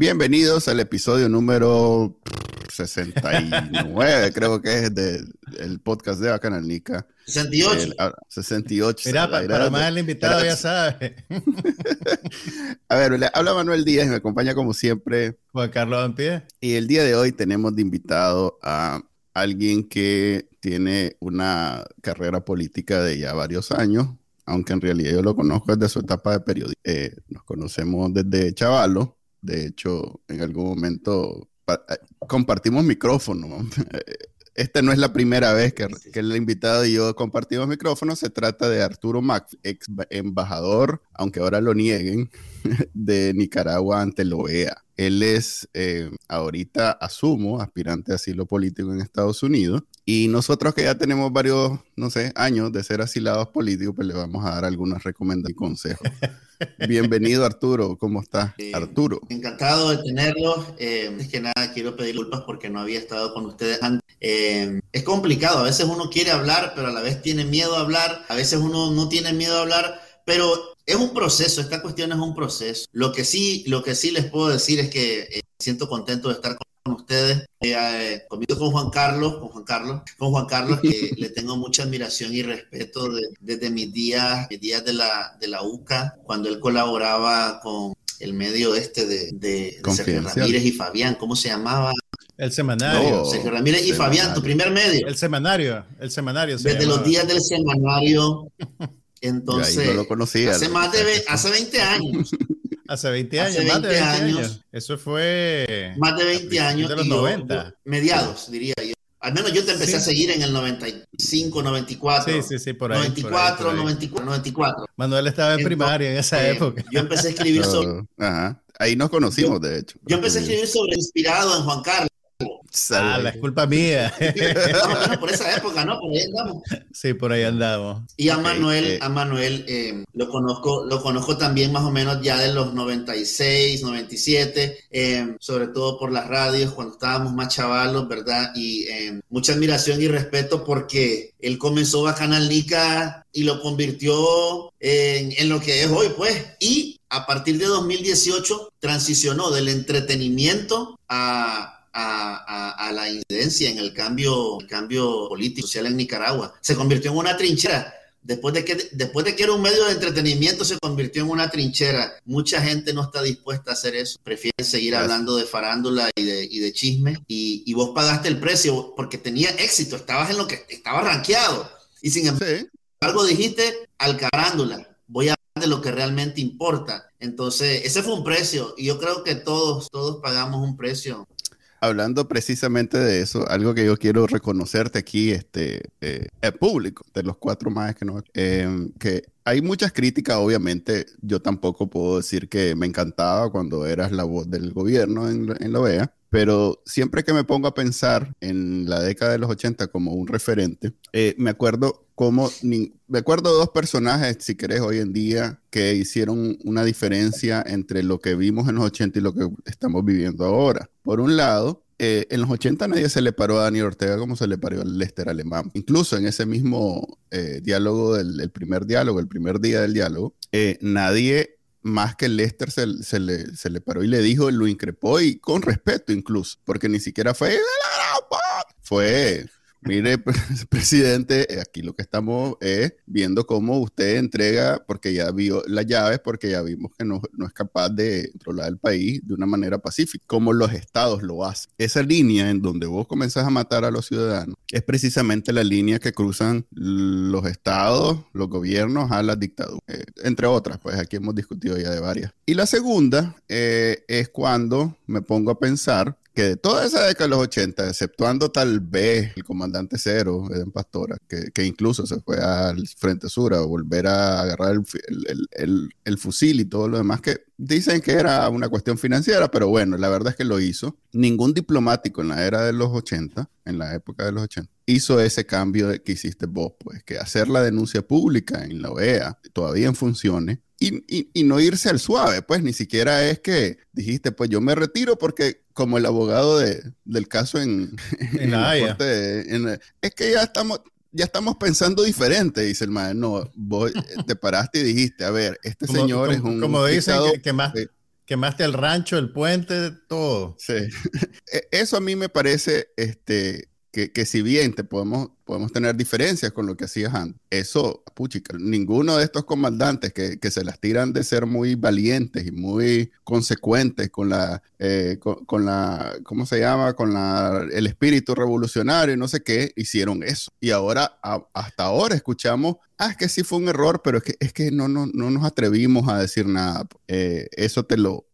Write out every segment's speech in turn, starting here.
Bienvenidos al episodio número 69, creo que es del podcast de Bacanal Nica. 68. 68. Mira, para, para más el invitado ya sabe. A ver, habla Manuel Díaz y me acompaña como siempre. Juan Carlos Ampie. Y el día de hoy tenemos de invitado a alguien que tiene una carrera política de ya varios años, aunque en realidad yo lo conozco desde su etapa de periodismo. Eh, nos conocemos desde Chavalo. De hecho, en algún momento eh, compartimos micrófono. Esta no es la primera vez que, que, el invitado y yo compartimos micrófono. Se trata de Arturo Max, ex embajador, aunque ahora lo nieguen, de Nicaragua ante la OEA. Él es eh, ahorita, asumo, aspirante a asilo político en Estados Unidos. Y nosotros que ya tenemos varios, no sé, años de ser asilados políticos, pues le vamos a dar algunas recomendaciones y consejos. Bienvenido Arturo, ¿cómo estás? Eh, Arturo. Encantado de tenerlo. Eh, es que nada, quiero pedir disculpas porque no había estado con ustedes antes. Eh, es complicado, a veces uno quiere hablar, pero a la vez tiene miedo a hablar, a veces uno no tiene miedo a hablar, pero es un proceso, esta cuestión es un proceso. Lo que sí, lo que sí les puedo decir es que eh, siento contento de estar con ustedes, eh, eh, conmigo con Juan Carlos, con Juan Carlos, con Juan Carlos, que le tengo mucha admiración y respeto de, desde mis días, mis días de la, de la UCA, cuando él colaboraba con el medio este de, de, de Sergio Ramírez y Fabián, ¿cómo se llamaba? El semanario. No, Sergio Ramírez y semanario. Fabián, tu primer medio. El semanario, el semanario. Desde llamaba. los días del semanario. Entonces, no lo conocía, hace más de hace 20 años. Hace 20 años, hace 20 más de 20 años. años. Eso fue. Más de 20 años. De los 90. mediados, diría yo. Al menos yo te empecé sí. a seguir en el 95, 94. Sí, sí, sí, por ahí. 94, por ahí, por ahí. 94, 94. Manuel estaba en Entonces, primaria en esa eh, época. Yo empecé a escribir sobre. Ajá. Ahí nos conocimos, yo, de hecho. Yo empecé a escribir sobre inspirado en Juan Carlos. Ah, la es culpa mía. no, bueno, por esa época, ¿no? Por ahí andamos. Sí, por ahí andamos. Y a Manuel, okay. a Manuel eh, lo conozco, lo conozco también más o menos ya de los 96, 97, eh, sobre todo por las radios cuando estábamos más chavalos, ¿verdad? Y eh, mucha admiración y respeto porque él comenzó Bacanal Nica y lo convirtió en, en lo que es hoy, pues. Y a partir de 2018 transicionó del entretenimiento a a, a, a, la incidencia en el cambio, el cambio político social en Nicaragua. Se convirtió en una trinchera. Después de, que, después de que era un medio de entretenimiento, se convirtió en una trinchera. Mucha gente no está dispuesta a hacer eso. Prefieren seguir Gracias. hablando de farándula y de, y de chisme. Y, y, vos pagaste el precio porque tenía éxito. Estabas en lo que estaba rankeado. Y sin embargo, sí. dijiste al carándula. Voy a hablar de lo que realmente importa. Entonces, ese fue un precio. Y yo creo que todos, todos pagamos un precio hablando precisamente de eso, algo que yo quiero reconocerte aquí, este, eh, el público de los cuatro más que no, eh, que hay muchas críticas, obviamente, yo tampoco puedo decir que me encantaba cuando eras la voz del gobierno en, en la OEA, pero siempre que me pongo a pensar en la década de los 80 como un referente, eh, me acuerdo como, ni, me acuerdo dos personajes, si querés, hoy en día, que hicieron una diferencia entre lo que vimos en los 80 y lo que estamos viviendo ahora. Por un lado, eh, en los 80 nadie se le paró a Daniel Ortega como se le paró al Lester Alemán. Incluso en ese mismo eh, diálogo, del el primer diálogo, el primer día del diálogo, eh, nadie más que Lester se, se, le, paró y le dijo, lo increpó y con respeto incluso, porque ni siquiera fue, fue, mire, presidente, aquí lo que estamos es viendo cómo usted entrega, porque ya vio las llaves, porque ya vimos que no, no, es capaz de controlar el país de una manera pacífica, como los estados lo hacen. Esa línea en donde vos comenzás a matar a los ciudadanos es precisamente la línea que cruzan los estados, los gobiernos a las dictaduras, eh, entre otras, pues aquí hemos discutido ya de varias. Y la segunda eh, es cuando me pongo a pensar que de toda esa década de los 80, exceptuando tal vez el comandante cero, Eden Pastora, que, que incluso se fue al Frente Sur a volver a agarrar el, el, el, fusil y todo lo demás, que dicen que era una cuestión financiera, pero bueno, la verdad es que lo hizo. Ningún diplomático en la era de los 80, en la época de los 80, hizo ese cambio que hiciste vos, pues, que hacer la denuncia pública en la OEA todavía en funciones y, y, no irse al suave, pues ni siquiera es que dijiste, pues yo me retiro porque como el abogado de, del caso en, en, la Haya. es que ya estamos, ya estamos pensando diferente, dice el maestro. No, vos te paraste y dijiste, a ver, este señor es un... Como dicen, que, más, quemaste el rancho, el puente, todo. Sí, e, eso a mí me parece, este, que, si bien te podemos, podemos tener diferencias con lo que hacías antes, eso, puchica, ninguno de estos comandantes que, que, se las tiran de ser muy valientes y muy consecuentes con la, eh, con, la, ¿cómo se llama? Con la, el espíritu revolucionario y no sé qué, hicieron eso. Y ahora, hasta ahora escuchamos, ah, es que sí fue un error, pero es que, es que no, no, no nos atrevimos a decir nada. Eh, eso te lo,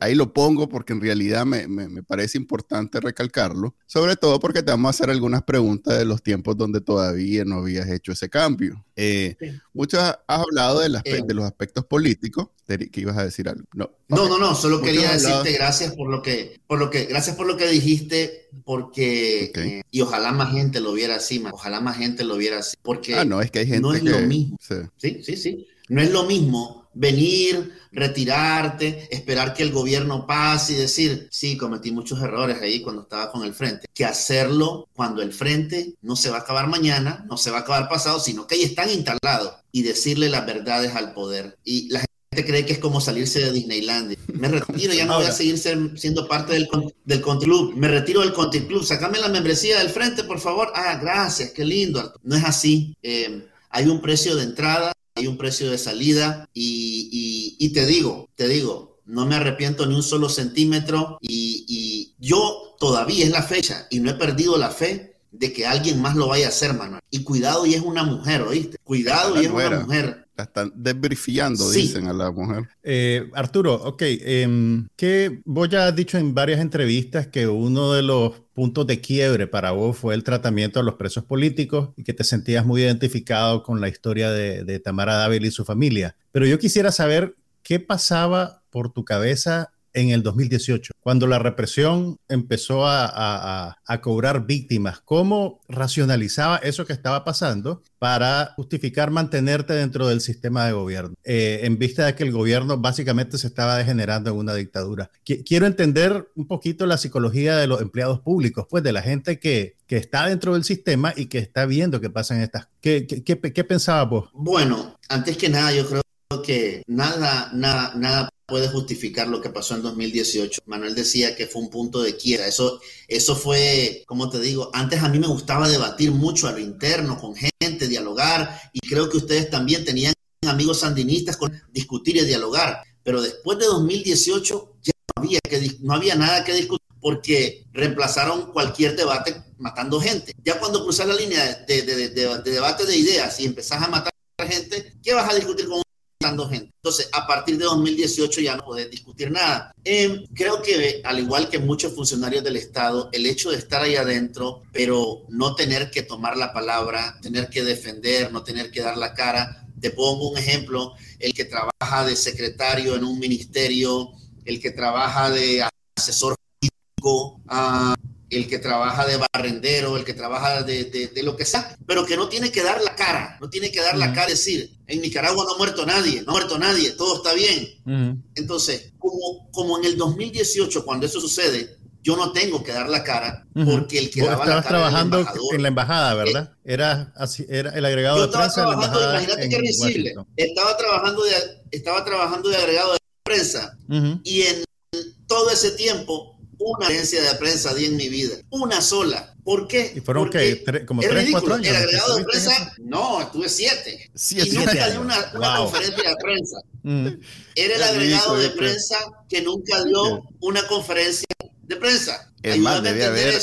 ahí, lo pongo porque en realidad me, me, parece importante recalcarlo, sobre todo porque te vamos a hacer algunas preguntas de los tiempos donde todavía no habías hecho ese cambio. Eh, Muchos has hablado de, las, eh. de, los aspectos políticos, que ibas a decir algo. No, no, no, no, solo quería decirte gracias por lo que, por lo que, gracias por lo que dijiste, porque eh, y ojalá más gente lo viera así, ojalá más gente lo viera así, porque ah, no, es que hay gente no es lo mismo. sí, sí, sí. No es lo mismo venir, retirarte, esperar que el gobierno pase y decir, sí, cometí muchos errores ahí cuando estaba con el frente, que hacerlo cuando el frente no se va a acabar mañana, no se va a acabar pasado, sino que ahí están instalados y decirle las verdades al poder. Y la gente cree que es como salirse de Disneyland. Me retiro, ya no voy a seguir siendo parte del, del Conti Club. Me retiro del Conti Club. Sácame la membresía del frente, por favor. Ah, gracias, qué lindo. No es así. Eh, hay un precio de entrada hay un precio de salida y, y, te digo, te digo, no me arrepiento ni un solo centímetro y, y, yo todavía es la fecha y no he perdido la fe de que alguien más lo vaya a hacer, Manuel. Y cuidado y es una mujer, ¿oíste? Cuidado y es una mujer la están desbrifiando, dicen a la mujer. Eh, Arturo, ok, eh, que vos ya has dicho en varias entrevistas que uno de los puntos de quiebre para vos fue el tratamiento de los presos políticos y que te sentías muy identificado con la historia de, de Tamara Dávila y su familia. Pero yo quisiera saber qué pasaba por tu cabeza en el 2018, cuando la represión empezó a, cobrar víctimas. ¿Cómo racionalizaba eso que estaba pasando para justificar mantenerte dentro del sistema de gobierno, eh, en vista de que el gobierno básicamente se estaba degenerando en una dictadura? quiero entender un poquito la psicología de los empleados públicos, pues de la gente que, que está dentro del sistema y que está viendo que pasan estas. ¿Qué, qué, qué, qué pensabas vos? Bueno, antes que nada, yo creo que nada, nada, nada puede justificar lo que pasó en 2018. Manuel decía que fue un punto de quiera. Eso, eso fue, como te digo, antes a mí me gustaba debatir mucho a lo interno, con gente, dialogar, y creo que ustedes también tenían amigos sandinistas con discutir y dialogar. Pero después de 2018 ya no había, que, no había nada que discutir porque reemplazaron cualquier debate matando gente. Ya cuando cruzas la línea de, de, de debate de ideas y empezás a matar gente, ¿qué vas a discutir con gente. Entonces, a partir de 2018 ya no podés discutir nada. Em, creo que, al igual que muchos funcionarios del Estado, el hecho de estar ahí adentro, pero no tener que tomar la palabra, tener que defender, no tener que dar la cara. Te pongo un ejemplo, el que trabaja de secretario en un ministerio, el que trabaja de asesor uh, el que trabaja de barrendero, el que trabaja de, de, lo que sea, pero que no tiene que dar la cara, no tiene que dar la cara, decir, en Nicaragua no ha muerto nadie, no ha muerto nadie, todo está bien. Entonces, como, como en el 2018, cuando eso sucede, yo no tengo que dar la cara porque el que daba la cara trabajando en la embajada, ¿verdad? Era así, era el agregado de prensa de la embajada. Imagínate qué risible. Estaba trabajando de, estaba trabajando de agregado de prensa y en todo ese tiempo una agencia de prensa di en mi vida. Una sola. ¿Por qué? ¿Y fueron Porque qué? ¿Como tres, cuatro años? El agregado de prensa, no, estuve siete. y nunca dio una, una conferencia de prensa. Mm. Era el agregado de prensa que nunca dio una conferencia de prensa. Es más, debe haber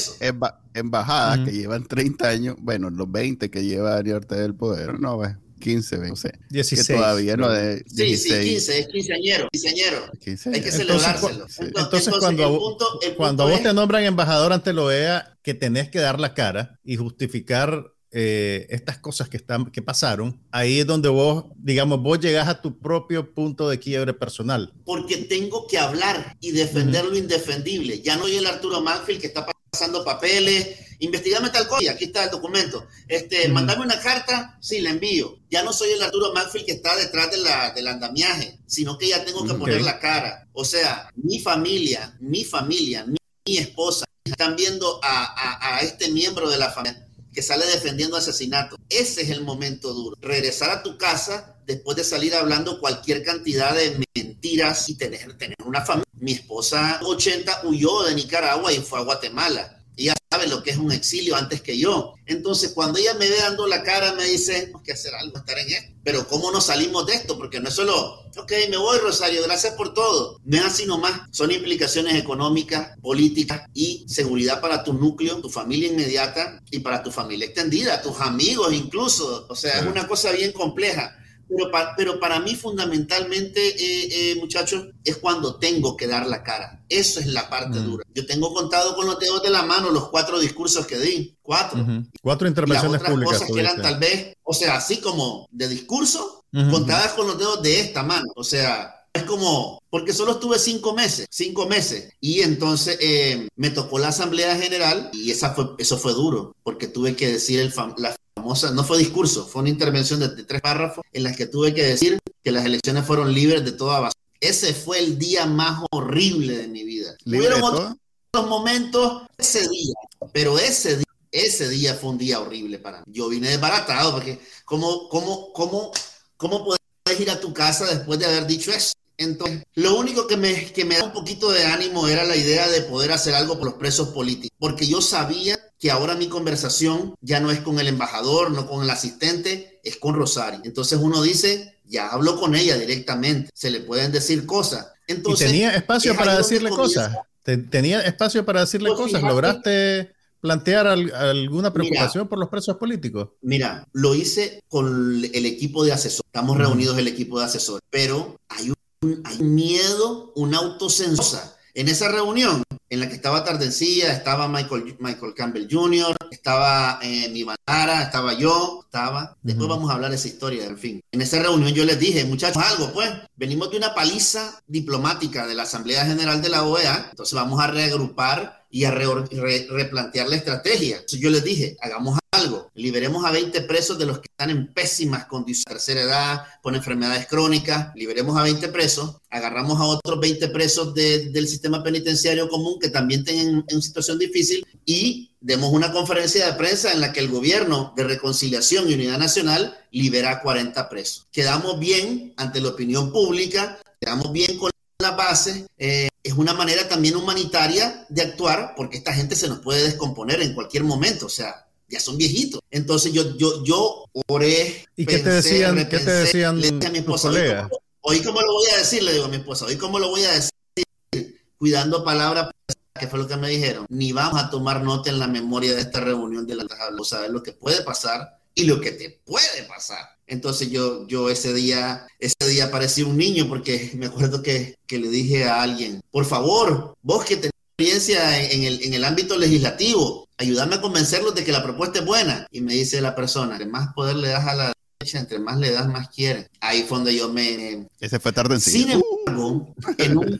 embajadas que llevan 30 años, bueno, los 20 que lleva Ariel del poder, no, 15, no sé. 16. Que todavía no de Sí, 16. sí, 15, es quinceañero, quinceañero. 15. Hay que Entonces, celebrárselo. cu- entonces, cuando, a el punto- el cuando punto vos te es- nombran embajador ante la OEA, que tenés que dar la cara y justificar eh, estas cosas que, están, que pasaron, ahí es donde vos, digamos, vos llegás a tu propio punto de quiebre personal. porque tengo que hablar y defender lo indefendible. Ya no soy el Arturo Manfield que está pasando papeles, investigame tal cosa, y aquí está el documento. Este, Ujú. mandame una carta, sí, la envío. Ya no soy el Arturo Manfield que está detrás de la, del andamiaje, sino que ya tengo que Ok. poner la cara. O sea, mi familia, mi familia, mi, mi esposa, están viendo a, a- a este miembro de la familia que sale defendiendo asesinato. Ese es el momento duro. Regresar a tu casa después de salir hablando cualquier cantidad de mentiras y tener, tener una familia. Mi esposa 80 huyó de Nicaragua y fue a Guatemala. Ella sabe lo que es un exilio antes que yo. Entonces, cuando ella me ve dando la cara, me dice, tenemos que hacer algo, estar en esto. Pero ¿cómo nos salimos de esto? Porque no es solo, ok, me voy, Rosario, gracias por todo. No es así nomás. Son implicaciones económicas, políticas y seguridad para tu núcleo, tu familia inmediata y para tu familia extendida, tus amigos incluso. O sea, es una cosa bien compleja. Pero, pa- pero para mí fundamentalmente, eh, eh, muchachos, es cuando tengo que dar la cara. Eso es la parte Mm. dura. Yo tengo contado con los dedos de la mano los cuatro discursos que di. Cuatro. Ujú. Cuatro Y las intervenciones otras públicas. cosas que eran tal vez, o sea, así como de discurso, Ujú. contadas con los dedos de esta mano. O sea, es como, porque solo estuve cinco meses, cinco meses. Y entonces eh, me tocó la Asamblea General y esa fue, eso fue duro, porque tuve que decir el fam- la famosa, no fue discurso, fue una intervención de, de tres párrafos en las que tuve que decir que las elecciones fueron libres de toda basura. Ese fue el día más horrible de mi vida. ¿Libre de Hubieron otros momentos ese día, pero ese día, ese día fue un día horrible para mí. Yo vine desbaratado porque ¿cómo, cómo, cómo, cómo puedes ir a tu casa después de haber dicho eso? Entonces, lo único que me, que me da un poquito de ánimo era la idea de poder hacer algo por los presos políticos, porque yo sabía que ahora mi conversación ya no es con el embajador, no con el asistente, es con Rosario. Entonces uno dice, ya hablo con ella directamente, se le pueden decir cosas. ¿Y Entonces, tenía espacio es para decirle cosas? Te- ¿Tenía espacio para decirle Pues cosas? fíjate- ¿Lograste plantear al- alguna preocupación por los presos políticos? Mira, lo hice con el equipo de asesores. Estamos reunidos el equipo de asesores, pero hay un, hay un miedo, una autocensura. En esa reunión en la que estaba Tardencilla, estaba Michael, Michael Campbell Jr., estaba eh, mi estaba yo, estaba. Después vamos a hablar de esa historia, en fin. En esa reunión yo les dije, muchachos, algo, pues. Venimos de una paliza diplomática de la Asamblea General de la OEA, entonces vamos a reagrupar y a reor- re- replantear la estrategia. Entonces yo les dije, hagamos algo, liberemos a 20 presos de los que están en pésimas condiciones, tercera edad, con enfermedades crónicas, liberemos a 20 presos, agarramos a otros 20 presos de- del sistema penitenciario común que también tienen en situación difícil y demos una conferencia de prensa en la que el gobierno de reconciliación y unidad nacional libera a 40 presos. Quedamos bien ante la opinión pública, quedamos bien con las bases, eh, es una manera también humanitaria de actuar porque esta gente se nos puede descomponer en cualquier momento, o sea, ya son viejitos. Entonces yo, yo, yo oré. ¿Y qué te pensé, decían, qué te repensé, decían le dije a mi esposa, "Hoy colegas? Hoy cómo lo voy a decir, le digo a mi esposa, hoy cómo lo voy a decir, cuidando palabras, que fue lo que me dijeron, ni vamos a tomar nota en la memoria de esta reunión de la tabla, saber lo que puede pasar y lo que te puede pasar. Entonces yo, yo ese día, ese día parecía un niño porque me acuerdo que, que le dije a alguien, por favor, vos que tenés experiencia en el, en el ámbito legislativo, ayúdame a convencerlos de que la propuesta es buena. Y me dice la persona, entre más poder le das a la derecha, entre más le das, más quieren. Ahí fue donde yo me... Ese fue tarde en Sin embargo, en un-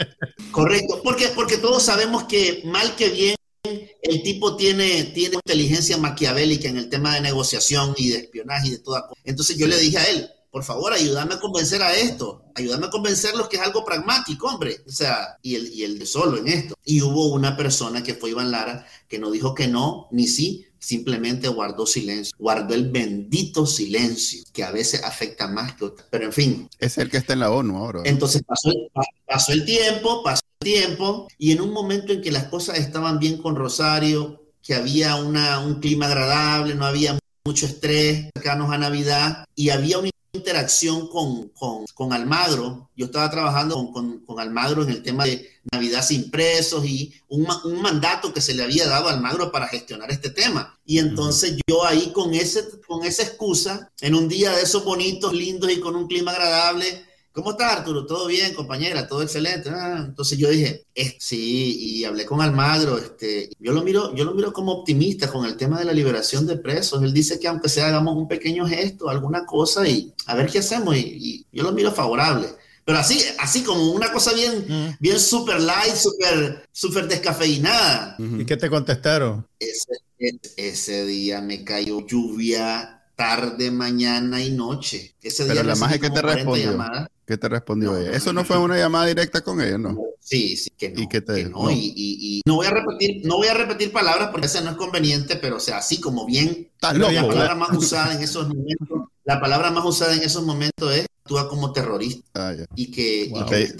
correcto, porque, porque todos sabemos que mal que bien el tipo tiene, tiene inteligencia maquiavélica en el tema de negociación y de espionaje y de toda cosa. Entonces yo le dije a él, por favor, ayúdame a convencer a esto, ayúdame a convencerlos que es algo pragmático, hombre. O sea, y el, y el de solo en esto. Y hubo una persona que fue Iván Lara que no dijo que no, ni sí, simplemente guardó silencio, guardó el bendito silencio, que a veces afecta más que otras. Pero en fin, Es el que está en la ONU ahora. entonces pasó el, pa- pasó el tiempo, pasó tiempo, y en un momento en que las cosas estaban bien con Rosario, que había una, un clima agradable, no había mucho estrés, cercanos a Navidad, y había una interacción con, con, Almagro. Yo estaba trabajando con, con, Almagro en el tema de Navidad sin presos y un, un, mandato que se le había dado a Almagro para gestionar este tema. Y entonces yo ahí con, ese, con esa excusa, en un día de esos bonitos, lindos y con un clima agradable, ¿Cómo estás, Arturo? ¿Todo bien, compañera? ¿Todo excelente? Ah, entonces yo dije, sí, y hablé con Almagro, este, yo lo miro, yo lo miro como optimista con el tema de la liberación de presos. Él dice que aunque sea hagamos un pequeño gesto, alguna cosa y a ver qué hacemos, y, yo lo miro favorable. Pero así, así como una cosa bien, bien super light, super, super descafeinada. ¿Y qué te contestaron? Ese, ese día me cayó lluvia tarde, mañana y noche. Ese Pero la magia que te respondió. ¿Qué te respondió ella? Eso no, fue una llamada directa con ella, ¿no? Sí, sí, que no. ¿Y qué te dijo? Y, no voy a repetir, no voy a repetir palabras porque esa no es conveniente, pero o sea, así como bien, la palabra más usada en esos momentos, la palabra más usada en esos momentos es actúa como terrorista. Ah, y que, y que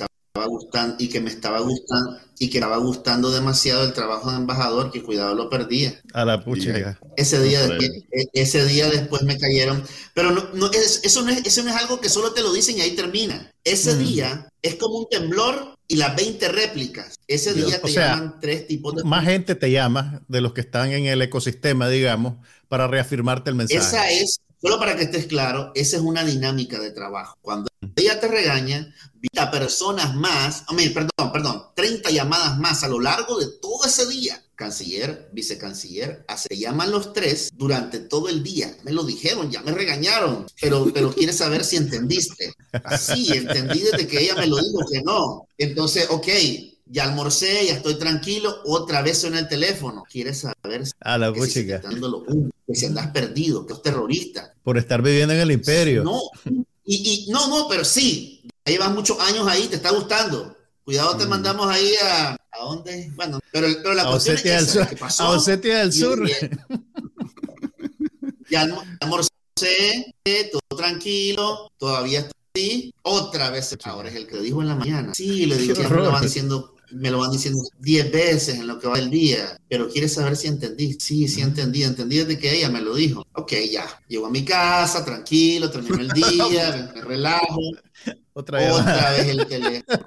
gustando y que me estaba gustando y que estaba gustando demasiado el trabajo de embajador que cuidado lo perdía. A la pucha. Ese día, e, ese día después me cayeron. Pero no, no es, eso, no es, eso no es algo que solo te lo dicen y ahí termina. Ese día es como un temblor y las 20 réplicas. Ese día te llaman tres tipos de... Más gente te llama de los que están en el ecosistema, digamos, para reafirmarte el mensaje. Esa es Solo para que estés claro, esa es una dinámica de trabajo. Cuando ella te regaña, a personas más, perdón, perdón, 30 llamadas más a lo largo de todo ese día. Canciller, vicecanciller, se llaman los tres durante todo el día. Me lo dijeron, ya me regañaron, pero, pero quieres saber si entendiste. Sí, entendí desde que ella me lo dijo que no. Entonces, ok, ya almorcé, ya estoy tranquilo, otra vez en el teléfono. ¿Quieres saber a la si que si andas perdido, que es terrorista? Por estar viviendo en el imperio. No, y, no, no, pero sí, llevas muchos años ahí, te está gustando. Cuidado, te mm. mandamos ahí a, ¿a dónde? Bueno, pero, pero la cuestión es del Sur. pasó, a Osetia del Sur. Ya almorcé, todo tranquilo, todavía estoy. Otra vez, ahora es el que lo dijo en la mañana. Sí, le dije, me lo van diciendo me lo van diciendo 10 veces en lo que va el día, pero quieres saber si entendí. Sí, sí entendí, entendí desde que ella me lo dijo. Ok, ya, llego a mi casa, tranquilo, termino el día, me relajo. Otra, Otra vez el teléfono.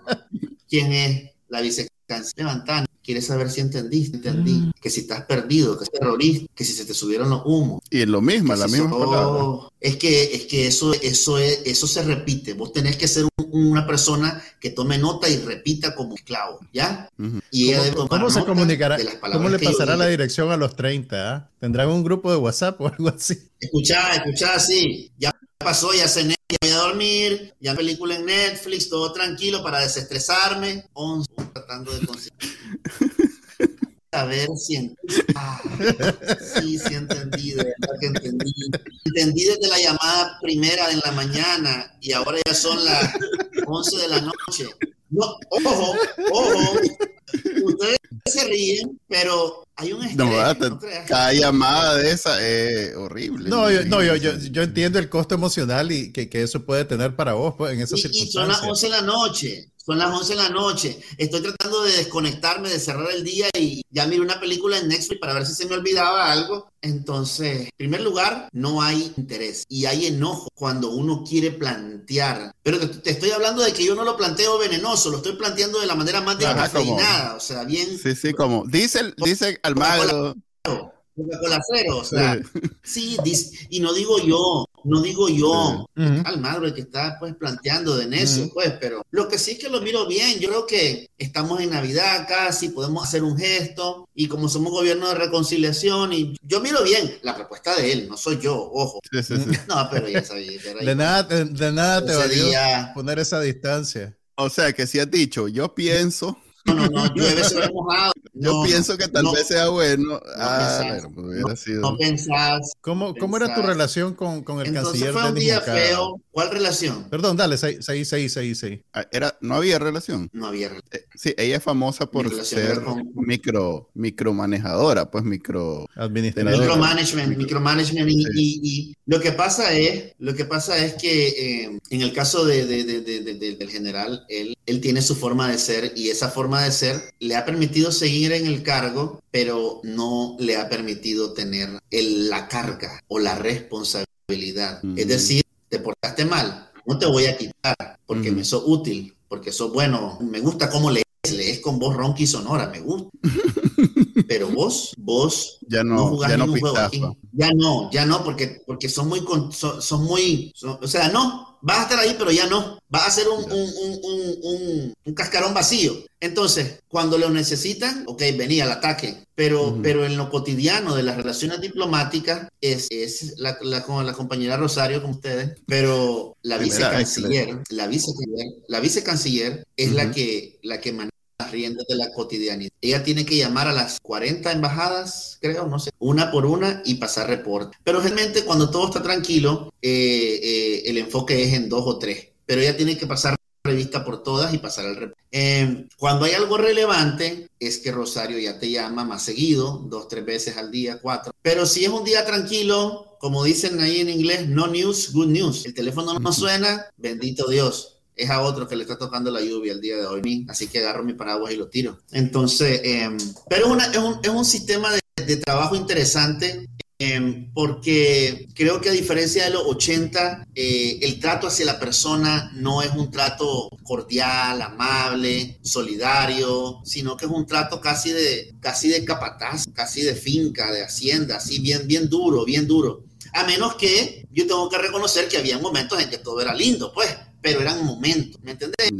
¿Quién es? La vicecanciller levantando. Quieres saber si entendí, entendí. Mm. Que si estás perdido, que es terrorista, que si se te subieron los humos. Y es lo mismo, la misma palabra. Es que, es que eso, eso, es, eso se repite. Vos tenés que ser una persona que tome nota y repita como esclavo, ¿ya? Y ¿Cómo, se comunicará? ¿Cómo le pasará la dirección a los 30? Ah? ¿Tendrán un grupo de WhatsApp o algo así? Escuchá, escuchá, sí. Ya pasó, ya cené, ya voy a dormir, ya película en Netflix, todo tranquilo para desestresarme. 11, tratando de conseguir. A ver si ah, sí, sí entendí, de verdad que entendí. Entendí desde la llamada primera en la mañana y ahora ya son las 11 de la noche. No, ojo, ojo, ustedes se ríen, pero hay un estrés. cada llamada de esa es horrible. No, yo, no yo, yo, yo, entiendo el costo emocional y que, que, eso puede tener para vos pues, en esas circunstancias. Y son las 11 de la noche. Son las 11 de la noche. Estoy tratando de desconectarme, de cerrar el día y ya miré una película en Netflix para ver si se me olvidaba algo. Entonces, en primer lugar, no hay interés y hay enojo cuando uno quiere plantear. Pero te, estoy hablando de que yo no lo planteo venenoso, lo estoy planteando de la manera más descafeinada, o sea, bien. Sí, sí, como dice, dice Almagro. Coca-Cola cero, o sea, sí, y no digo yo, no digo yo, al madre que está pues planteando de eso, pues, pero lo que sí es que lo miro bien, yo creo que estamos en Navidad casi, podemos hacer un gesto y como somos gobierno de reconciliación y yo miro bien la propuesta de él, no soy yo, ojo. No, pero ya sabía. de, nada, de, nada te valió poner esa distancia. O sea, que si has dicho, yo pienso no, no, no, llueve sobre mojado. Yo pienso que tal vez sea bueno. ah, pues hubiera sido. No pensás. ¿Cómo, ¿Cómo era tu relación con, con el Entonces canciller? fue un día feo. ¿Cuál relación? Perdón, dale, seguí, seguí, seguí, seguí. Ah, era, no había relación. No había relación. Eh, sí, ella es famosa por ser micro, micromanejadora, pues micro... Administradora. Micromanagement, micromanagement. Y, y, lo que pasa es, lo que pasa es que eh, en el caso de, de, de, del general, él, él tiene su forma de ser y esa forma de ser le ha permitido seguir en el cargo, pero no le ha permitido tener el, la carga o la responsabilidad. Es decir, te portaste mal, no te voy a quitar porque me sos útil, porque sos bueno, me gusta cómo lees, lees con voz ronca y sonora, me gusta. Pero vos, vos ya no, jugás ya no un juego aquí. Ya no, ya no, porque, porque son muy, son, muy, o sea, no, vas a estar ahí, pero ya no. Va a ser un, un, un, cascarón vacío. Entonces, cuando lo necesitan, ok, venía al ataque. Pero, pero en lo cotidiano de las relaciones diplomáticas es, es la, la, la compañera Rosario con ustedes, pero la vicecanciller, la vicecanciller, la vicecanciller es la que, la que maneja las riendas de la cotidianidad. Ella tiene que llamar a las 40 embajadas, creo, no sé, una por una y pasar reporte. Pero realmente cuando todo está tranquilo, eh, eh, el enfoque es en dos o tres. Pero ella tiene que pasar revista por todas y pasar al reporte. Em, cuando hay algo relevante, es que Rosario ya te llama más seguido, dos, tres veces al día, cuatro. Pero si es un día tranquilo, como dicen ahí en inglés, no news, good news. El teléfono no suena, bendito Dios es a otro que le está tocando la lluvia el día de hoy, así que agarro mi paraguas y lo tiro. Entonces, em, pero es, un, es, un, sistema de, de trabajo interesante em, porque creo que a diferencia de los 80, eh, el trato hacia la persona no es un trato cordial, amable, solidario, sino que es un trato casi de, casi de capataz, casi de finca, de hacienda, así bien, bien duro, bien duro. A menos que yo tengo que reconocer que había momentos en que todo era lindo, pues pero eran momentos, ¿me entendés?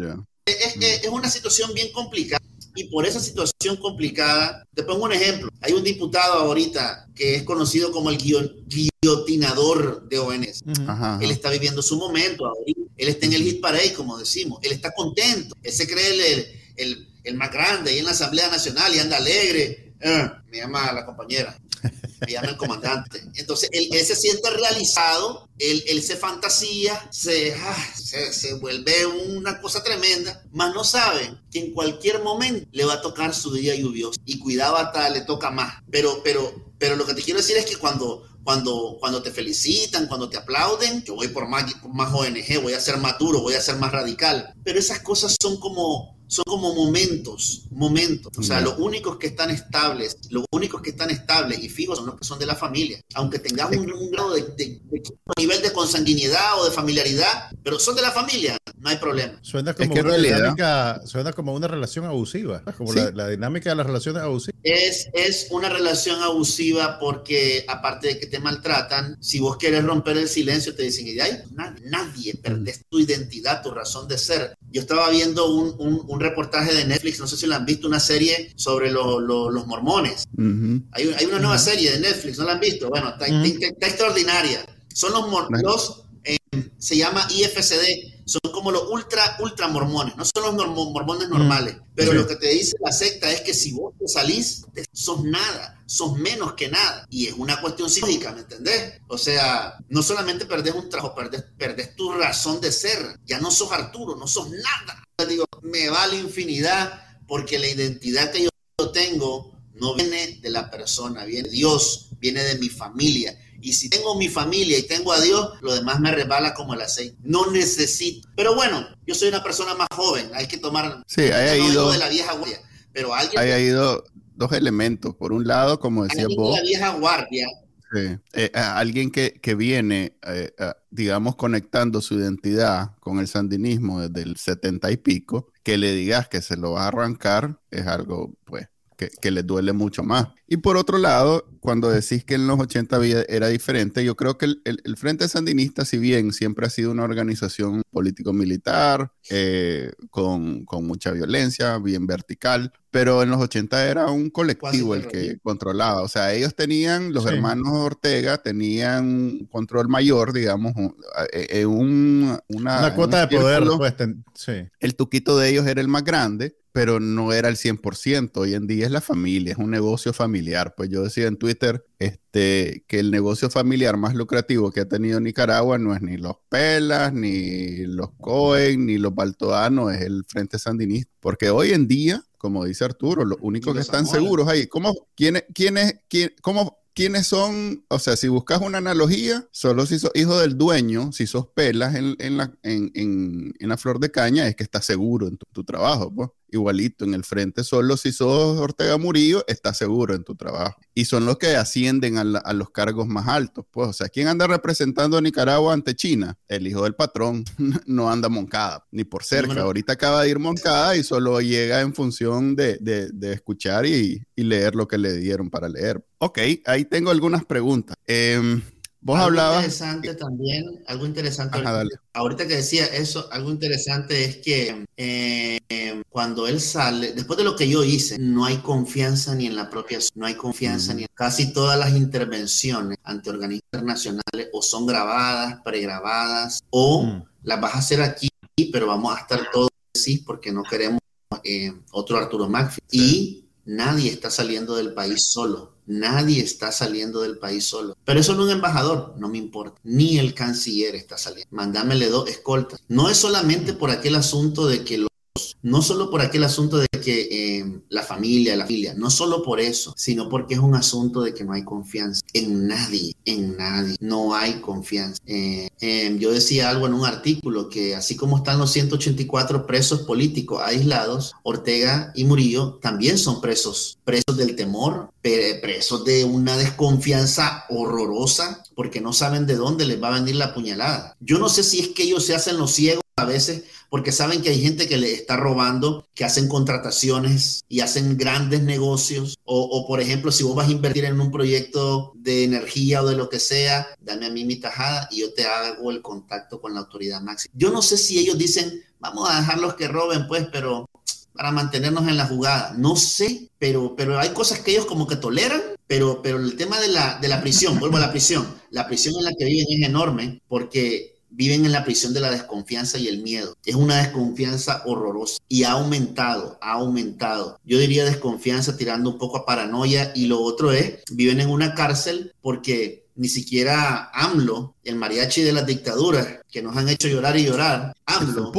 Es, es, una situación bien complicada y por esa situación complicada, te pongo un ejemplo. Hay un diputado ahorita que es conocido como el guillotinador de ONS. Él está viviendo su momento ahorita. Él está en el hit parade, como decimos. Él está contento. Él se cree el, el, el más grande ahí en la Asamblea Nacional y anda alegre. Ah, me llama la compañera me llama el comandante. Entonces, él, se siente realizado, él, él se fantasía, se, ah, se, se, vuelve una cosa tremenda, mas no sabe que en cualquier momento le va a tocar su día lluvioso. Y cuidado hasta le toca más. Pero, pero, pero lo que te quiero decir es que cuando, cuando, cuando te felicitan, cuando te aplauden, yo voy por más, por más ONG, voy a ser más duro, voy a ser más radical. Pero esas cosas son como son como momentos, momentos. O sea, los únicos que están estables, los únicos que están estables y fijos son los que son de la familia. Aunque tengamos un, grado de, nivel de consanguinidad o de familiaridad, pero son de la familia, no hay problema. Suena como, una, dinámica, suena como una relación abusiva, como la, dinámica de las relaciones abusivas. Es, es una relación abusiva porque aparte de que te maltratan, si vos quieres romper el silencio, te dicen, y nadie, nadie, perdés tu identidad, tu razón de ser. Yo estaba viendo un, un un reportaje de Netflix, no sé si lo han visto, una serie sobre los mormones. hay, hay, una nueva serie de Netflix, ¿no la han visto? Bueno, está, extraordinaria. Son los, mormones, eh, se llama IFCD, son como los ultra, ultra mormones, no son los mormones normales, pero lo que te dice la secta es que si vos te salís, sos nada, sos menos que nada, y es una cuestión psicológica, ¿me entendés? O sea, no solamente perdés un trabajo, perdés, perdés tu razón de ser, ya no sos Arturo, no sos nada digo, me vale infinidad porque la identidad que yo tengo no viene de la persona, viene de Dios, viene de mi familia. Y si tengo mi familia y tengo a Dios, lo demás me resbala como el aceite. No necesito. Pero bueno, yo soy una persona más joven, hay que tomar. Sí, hay ido. de la vieja guardia, pero alguien. Hay ido dos elementos. Por un lado, como decía vos. la vieja guardia eh, alguien que, que viene, eh, digamos, conectando su identidad con el sandinismo desde el setenta y pico, que le digas que se lo va a arrancar, es algo, pues, que, que les duele mucho más. Y por otro lado, cuando decís que en los 80 era diferente, yo creo que el, Frente Sandinista, si bien siempre ha sido una organización político-militar, eh, con, con, mucha violencia, bien vertical, pero en los 80 era un colectivo el que controlaba. O sea, ellos tenían, los hermanos Ortega tenían un control mayor, digamos, eh, eh, un, una, una, cuota de poder. Pues, sí. El tuquito de ellos era el más grande, pero no era el 100%. Hoy en día es la familia, es un negocio familiar. Pues yo decía en Twitter este, que el negocio familiar más lucrativo que ha tenido Nicaragua no es ni los Pelas, ni los Cohen, ni los Baltoanos, es el Frente Sandinista. Porque hoy en día, como dice Arturo, los únicos que están seguros ahí, ¿cómo, quién, quién es, quién, cómo, ¿quiénes son? O sea, si buscas una analogía, solo si sos hijo del dueño, si sos pelas en, la, en, la flor de caña, es que estás seguro en tu, trabajo. Pues. Igualito en el frente. Solo si sos Ortega Murillo, estás seguro en tu trabajo. Y son los que ascienden a, los cargos más altos. Pues, o sea, ¿quién anda representando a Nicaragua ante China? El hijo del patrón. no anda Moncada, ni por cerca. Ahorita acaba de ir Moncada y solo llega en función de, escuchar y, y, leer lo que le dieron para leer. Ok, ahí tengo algunas preguntas. Eh, Vos algo hablabas. interesante también, algo interesante. ahorita, que decía eso, algo interesante es que eh, cuando él sale, después de lo que yo hice, no hay confianza ni en la propia, no hay confianza ni en casi todas las intervenciones ante organismos internacionales o son grabadas, pregrabadas o mm. las vas a hacer aquí, pero vamos a estar todos así porque no queremos eh, otro Arturo Macfi. Y nadie está saliendo del país solo Nadie está saliendo del país solo. Pero eso no es un embajador, no me importa. Ni el canciller está saliendo. Mandámele dos escoltas. No es solamente por aquel asunto de que los no solo por aquel asunto de que eh, la familia, la familia, no solo por eso, sino porque es un asunto de que no hay confianza en nadie, en nadie, no hay confianza. Eh, eh, yo decía algo en un artículo que así como están los 184 presos políticos aislados, Ortega y Murillo también son presos, presos del temor, presos de una desconfianza horrorosa porque no saben de dónde les va a venir la puñalada. Yo no sé si es que ellos se hacen los ciegos a veces porque saben que hay gente que le está robando, que hacen contrataciones y hacen grandes negocios. O, por ejemplo, si vos vas a invertir en un proyecto de energía o de lo que sea, dame a mí mi tajada y yo te hago el contacto con la autoridad máxima. Yo no sé si ellos dicen, vamos a dejarlos que roben, pues, pero para mantenernos en la jugada. No sé, pero, pero hay cosas que ellos como que toleran, pero, pero el tema de la, de la prisión, vuelvo a la prisión, la prisión en la que viven es enorme porque viven en la prisión de la desconfianza y el miedo. Es una desconfianza horrorosa y ha aumentado, ha aumentado. Yo diría desconfianza tirando un poco a paranoia y lo otro es, viven en una cárcel porque ni siquiera AMLO, el mariachi de las dictaduras que nos han hecho llorar y llorar, AMLO,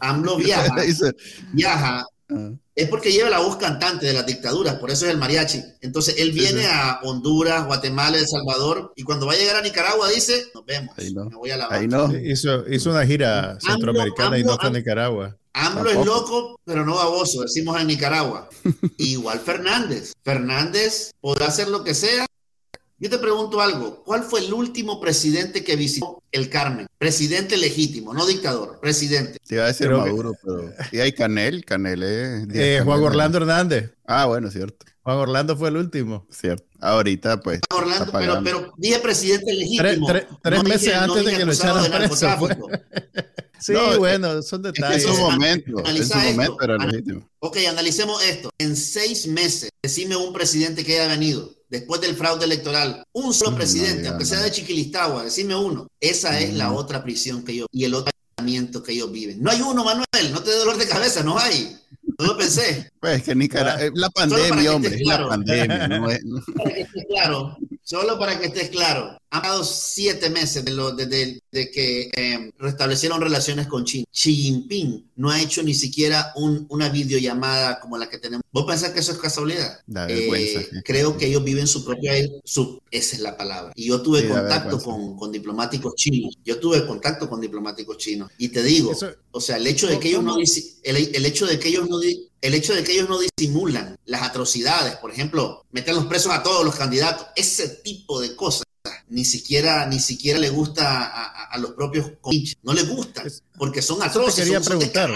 AMLO viaja, viaja ah es porque lleva la voz cantante de las dictaduras, por eso es el mariachi. Entonces él viene a Honduras, Guatemala, El Salvador, y cuando va a llegar a Nicaragua dice, nos vemos, me voy a la Ahí no. hizo, una gira centroamericana y no fue a Nicaragua. AMLO es loco, pero no baboso, decimos en Nicaragua. Igual Fernández. Fernández podrá hacer lo que sea, yo te pregunto algo, ¿cuál fue el último presidente que visitó el Carmen? Presidente legítimo, no dictador, presidente. Te iba a decir Maduro, pero... Y hay Canel, Canel es... Eh, Juan Orlando Hernández. Ah, bueno, cierto. Juan Orlando fue el último. Cierto. Ahorita, pues. Orlando, pero, pero dije presidente legítimo. Tres, meses antes de que lo echaran preso. sí, bueno, son detalles. En su momento. En su momento era legítimo. Ok, analicemos esto. En seis meses, decime un presidente que haya venido después del fraude electoral, un solo mm, presidente, aunque sea de Chiquilistagua, decime uno. Esa es la mm. otra prisión que yo y el otro que ellos viven. No hay uno, Manuel, no te dé dolor de cabeza, no hay. No lo pensé. Pues que Nicaragua, ah, la pandemia, hombre, es la pandemia. No es, claro, Solo para que estés claro, han pasado siete meses desde de, que em, restablecieron relaciones con China. Xi Jinping no ha hecho ni siquiera una videollamada como la que tenemos. ¿Vos pensás que eso es casualidad? Eh, creo que ellos viven su propia... Su, esa es la palabra. Y yo tuve contacto con, diplomáticos chinos. Yo tuve contacto con diplomáticos chinos. Y te digo, o sea, el hecho de que ellos no... El, el hecho de que ellos no el hecho de que ellos no disimulan las atrocidades, por ejemplo, meter los presos a todos los candidatos, ese tipo de cosas, ni siquiera, ni siquiera le gusta a, los propios no le gusta, porque son atroces, son, preguntar.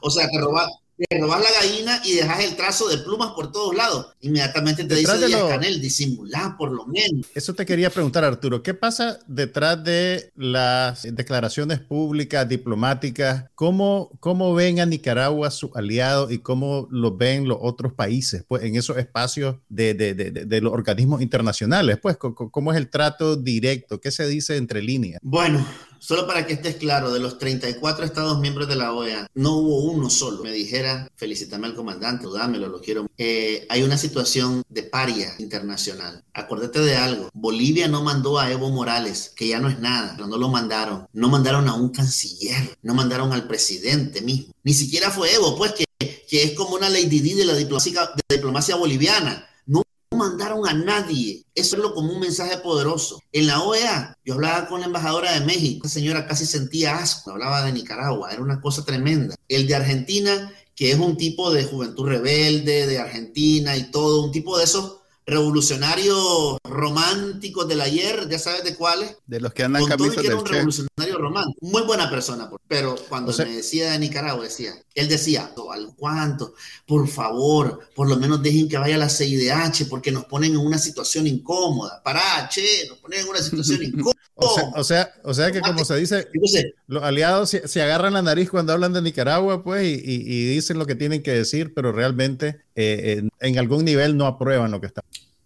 o sea, que robar, te robas la gallina y dejas el trazo de plumas por todos lados. Inmediatamente te dice Díaz Canel, disimular por lo menos. Eso te quería preguntar, Arturo. ¿Qué pasa detrás de las declaraciones públicas, diplomáticas? ¿Cómo, cómo ven a Nicaragua su aliado y cómo lo ven los otros países pues, en esos espacios de, de, de, de los organismos internacionales? Pues, ¿cómo es el trato directo? ¿Qué se dice entre líneas? Bueno, Solo para que estés claro, de los 34 estados miembros de la OEA, no hubo uno solo. Me dijera, felicítame al comandante, dámelo, lo quiero. Eh, hay una situación de paria internacional. Acuérdate de algo. Bolivia no mandó a Evo Morales, que ya no es nada, pero no lo mandaron. No mandaron a un canciller, no mandaron al presidente mismo. Ni siquiera fue Evo, pues que, que es como una lady de la diplomacia, de la diplomacia boliviana mandaron a nadie. Eso es lo como un mensaje poderoso. En la OEA, yo hablaba con la embajadora de México, esa señora casi sentía asco, hablaba de Nicaragua, era una cosa tremenda. El de Argentina, que es un tipo de juventud rebelde de Argentina y todo, un tipo de esos revolucionarios románticos del ayer, ya sabes de cuáles. De los que andan camisas era un revolucionario romántico, muy buena persona, pero cuando me decía de Nicaragua, decía, él decía, ¿al cuánto? Por favor, por lo menos dejen que vaya la CIDH porque nos ponen en una situación incómoda. Pará, che, nos ponen en una situación incómoda. o, sea, o, sea, que como se dice, los aliados se, agarran la nariz cuando hablan de Nicaragua, pues, y, dicen lo que tienen que decir, pero realmente eh, en algún nivel no aprueban lo que está.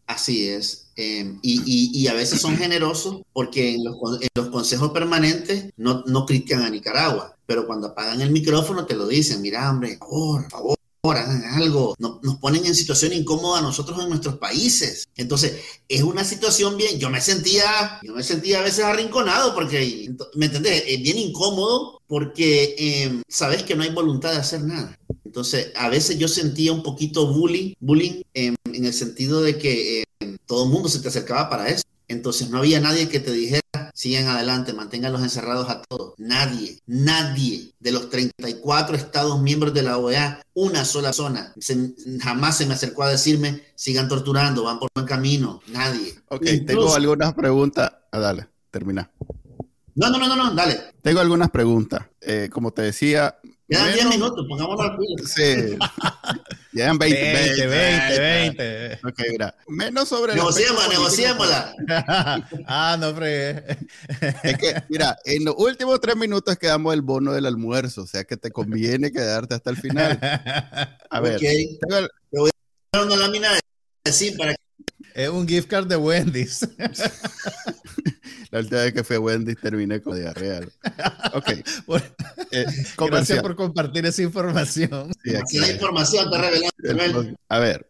Así es. Em, y, a veces son generosos porque en los, consejos permanentes no, no, critican a Nicaragua, pero cuando apagan el micrófono te lo dicen, mira, hombre, por favor, hagan algo, nos ponen en situación incómoda a nosotros en nuestros países. Entonces, es una situación bien, yo me sentía, yo me sentía a veces arrinconado porque, ¿me entendés? Es bien incómodo porque em, sabes que no hay voluntad de hacer nada. Entonces, a veces yo sentía un poquito bullying, bullying en el sentido de que em, todo el mundo se te acercaba para eso. Entonces, no había nadie que te dijera, sigan adelante, manténganlos encerrados a todos. Nadie, nadie de los 34 estados miembros de la OEA, una sola zona, jamás se me acercó a decirme, sigan torturando, van por buen camino. Nadie. Ok, tengo algunas preguntas. Ah, dale, termina. No, no, no, no, dale. Tengo algunas preguntas. Eh, como te decía, Quedan 10 minutos, pongámoslo al pilo. Sí. Quedan 20, 20, 20, 20. Ok, mira. Menos sobre Negociémosla, negociémosla. ah, no fregué. es que, mira, en los últimos tres minutos quedamos el bono del almuerzo, o sea que te conviene quedarte hasta el final. A ver. Okay. Te voy a dar una lámina de sí para que es un gift card de Wendy's. La última vez que fue Wendy's terminé con diarrea. Ok. Eh, gracias por compartir esa información. Sí, la información está revelando. A ver,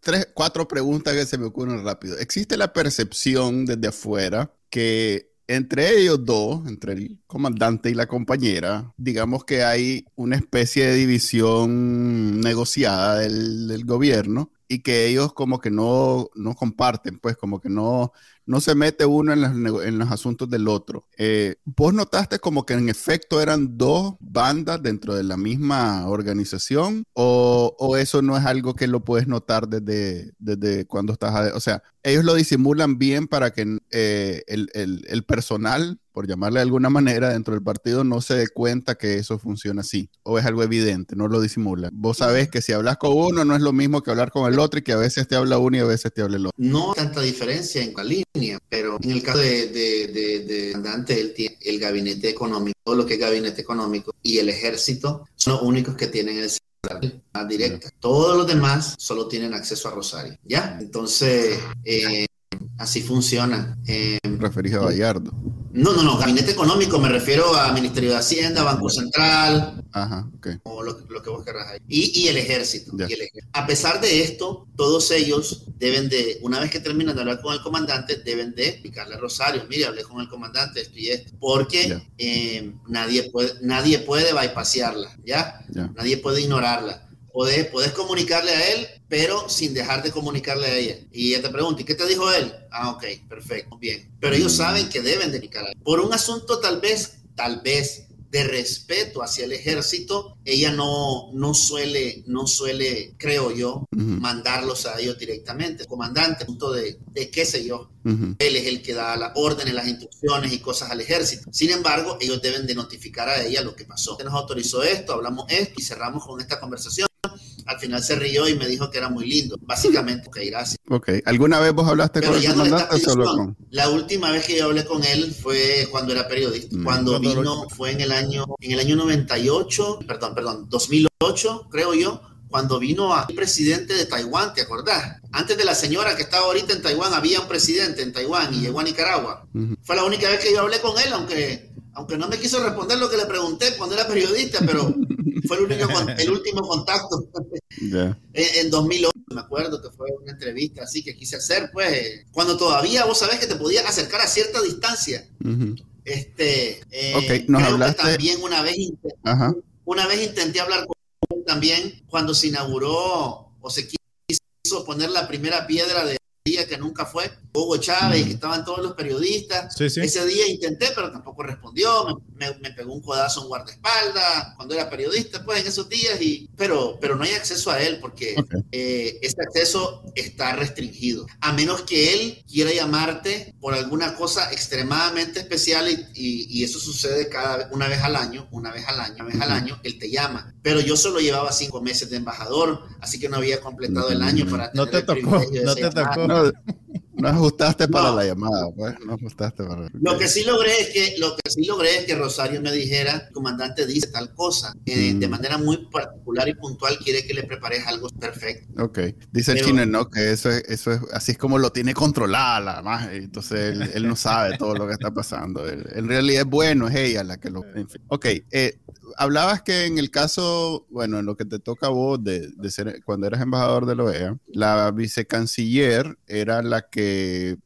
tres, cuatro preguntas que se me ocurren rápido. ¿Existe la percepción desde afuera que entre ellos dos, entre el comandante y la compañera, digamos que hay una especie de división negociada del, del gobierno y que ellos como que no, no comparten, pues como que no, no se mete uno en los, en los asuntos del otro. Eh, ¿Vos notaste como que en efecto eran dos bandas dentro de la misma organización o, o eso no es algo que lo puedes notar desde, desde cuando estás, o sea, ellos lo disimulan bien para que eh, el, el, el personal por llamarle de alguna manera, dentro del partido no se dé cuenta que eso funciona así. O es algo evidente, no lo disimula. Vos sabés que si hablas con uno no es lo mismo que hablar con el otro y que a veces te habla uno y a veces te habla el otro. No hay tanta diferencia en la línea, pero en el caso de, de, de, Andante, él tiene el gabinete económico, todo lo que es gabinete económico y el ejército son los únicos que tienen el directa. Todos los demás solo tienen acceso a Rosario, ¿ya? Entonces, eh, así funciona. Eh, Referido a Gallardo. No, no, no, gabinete económico, me refiero a Ministerio de Hacienda, Banco Central, Ajá, okay. o lo, que vos querrás ahí. Y, el ejército, A pesar de esto, todos ellos deben de, una vez que terminan de hablar con el comandante, deben de explicarle a Rosario, mire, hablé con el comandante, esto y esto, porque eh, nadie, puede, nadie puede bypassarla, ¿ya? Nadie puede ignorarla. Podés, podés comunicarle a él, pero sin dejar de comunicarle a ella. Y ella te pregunta, ¿y qué te dijo él? Ah, ok, perfecto, bien. Pero ellos saben que deben dedicar a él. Por un asunto tal vez, tal vez de respeto hacia el ejército, ella no, no suele, no suele, creo yo, mandarlos a ellos directamente. comandante, punto de, de qué sé yo. Él es el que da las órdenes, las instrucciones y cosas al ejército. Sin embargo, ellos deben de notificar a ella lo que pasó. Nos autorizó esto, hablamos esto y cerramos con esta conversación al final se rió y me dijo que era muy lindo. Básicamente, ok, gracias. Ok, ¿alguna vez vos hablaste con el comandante solo con? La última vez que yo hablé con él fue cuando era periodista. Mm. Cuando vino, fue en el año, en el año 98, perdón, perdón, 2008, creo yo, cuando vino a presidente de Taiwán, ¿te acordás? Antes de la señora que estaba ahorita en Taiwán, había un presidente en Taiwán y llegó a Nicaragua. Fue la única vez que yo hablé con él, aunque, aunque no me quiso responder lo que le pregunté cuando era periodista, pero fue el, único, el último contacto. En, 2008, me acuerdo que fue una entrevista así que quise hacer, pues, cuando todavía vos sabés que te podías acercar a cierta distancia. Este, eh, nos hablaste... también una vez, una vez intenté hablar con él también cuando se inauguró o se quiso poner la primera piedra de día que nunca fue, Hugo Chávez, que estaban todos los periodistas. Ese día intenté, pero tampoco respondió, me, pegó un codazo en guardaespaldas cuando era periodista, pues en esos días, y, pero, pero no hay acceso a él porque eh, ese acceso está restringido, a menos que él quiera llamarte por alguna cosa extremadamente especial y, y, eso sucede cada una vez al año, una vez al año, una vez al año, él te llama. Pero yo solo llevaba cinco meses de embajador, así que no había completado el año para no te tocó, no te tocó. know, No, ajustaste para la llamada, pues, no ajustaste para... Lo que sí logré es que, lo que sí logré es que Rosario me dijera, comandante dice tal cosa, de mm. manera muy particular y puntual quiere que le prepares algo perfecto. Ok, dice el chino, ¿no? Que eso es, eso es, así es como lo tiene controlada la más, entonces él, no sabe todo lo que está pasando. en realidad es bueno, es ella la que lo... En fin. Ok, eh, hablabas que en el caso, bueno, en lo que te toca a vos de, ser, cuando eras embajador de la OEA, la vicecanciller era la que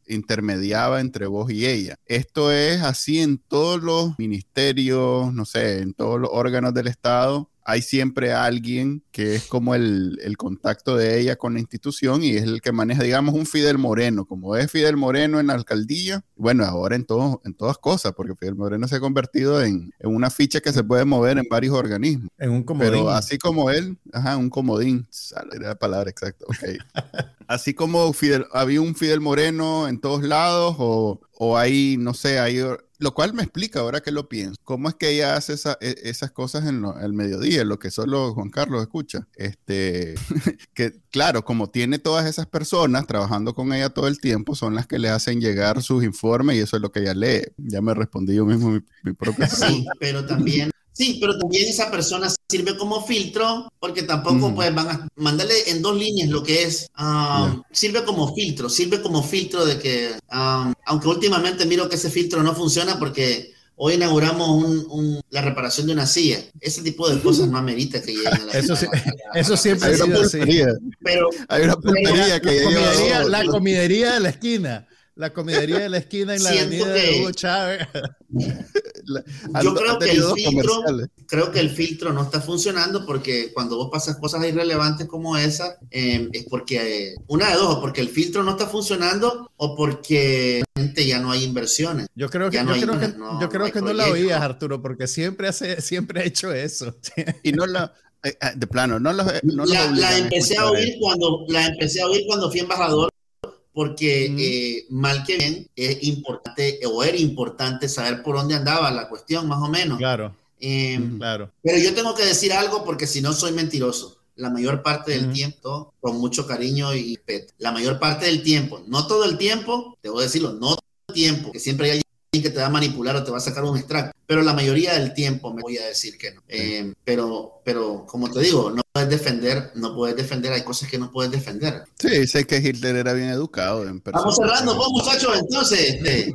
intermediaba entre vos y ella. Esto es así en todos los ministerios, no sé, en todos los órganos del Estado hay siempre alguien que es como el, contacto de ella con la institución y es el que maneja, digamos, un Fidel Moreno, como es Fidel Moreno en la alcaldía, bueno, ahora en, todo, en todas cosas, porque Fidel Moreno se ha convertido en, una ficha que se puede mover en varios organismos. En un comodín. Pero así como él, ajá, un comodín, sale la palabra exacta, así como Fidel, había un Fidel Moreno en todos lados o, o hay, no sé, hay lo cual me explica ahora que lo pienso, cómo es que ella hace e, esas cosas en el mediodía, lo que solo Juan Carlos escucha. Este, que claro, como tiene todas esas personas trabajando con ella todo el tiempo, son las que le hacen llegar sus informes y eso es lo que ella lee. Ya me respondí yo mismo mi, mi propia Sí, pero también Sí, pero también esa persona sirve como filtro porque tampoco pues van a mandarle en dos líneas lo que es, um, sirve como filtro, sirve como filtro de que, um, aunque últimamente miro que ese filtro no funciona porque hoy inauguramos la reparación de una silla, ese tipo de cosas no amerita que lleguen a la Eso, eso siempre ha sido así. Pero, Hay una pulpería que la, la comidería de la esquina la comidería de la esquina en la avenida de Hugo Chávez. yo creo que, el filtro, creo que el filtro no está funcionando porque cuando vos pasas cosas irrelevantes como esa, em, es porque, una de dos, porque el filtro no está funcionando o porque ya no hay inversiones. Yo creo que, no, yo creo que, no, yo creo que no la oías, Arturo, porque siempre, hace, siempre ha hecho eso. y no la... Eh, eh, de plano, no, lo, no la, empecé a oír cuando la empecé a oír cuando fui embajador porque eh, mal que bien es importante o era importante saber por dónde andaba la cuestión, más o menos. Claro. Em, claro. Pero yo tengo que decir algo porque si no soy mentiroso. La mayor parte del tiempo, con mucho cariño y respeto, la mayor parte del tiempo, no todo el tiempo, debo decirlo, no todo el tiempo, que siempre hay alguien que te va a manipular o te va a sacar un extracto, pero la mayoría del tiempo me voy a decir que no. Em, pero, pero como te digo, no puedes defender, no puedes defender, hay cosas que no puedes defender. Sí, sé que Hitler era bien educado. En Vamos cerrando, pues muchachos, entonces, este,